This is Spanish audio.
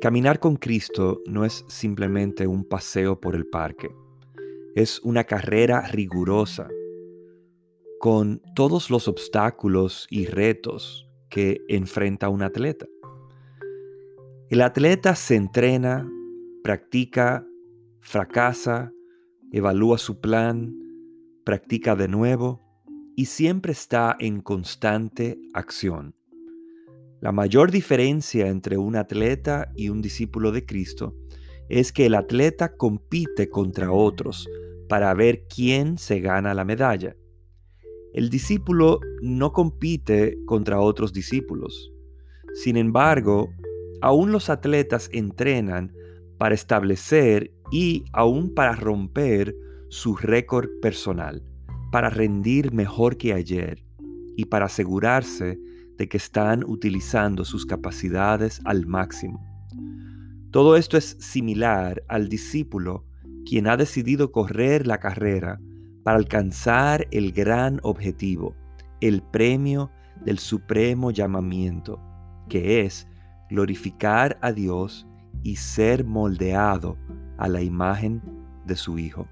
Caminar con Cristo no es simplemente un paseo por el parque, es una carrera rigurosa, con todos los obstáculos y retos que enfrenta un atleta. El atleta se entrena, practica, fracasa, evalúa su plan, practica de nuevo y siempre está en constante acción. La mayor diferencia entre un atleta y un discípulo de Cristo es que el atleta compite contra otros para ver quién se gana la medalla. El discípulo no compite contra otros discípulos. Sin embargo, aún los atletas entrenan para establecer y aún para romper su récord personal, para rendir mejor que ayer y para asegurarse de que están utilizando sus capacidades al máximo. Todo esto es similar al discípulo quien ha decidido correr la carrera para alcanzar el gran objetivo, el premio del supremo llamamiento, que es glorificar a Dios y ser moldeado a la imagen de su Hijo.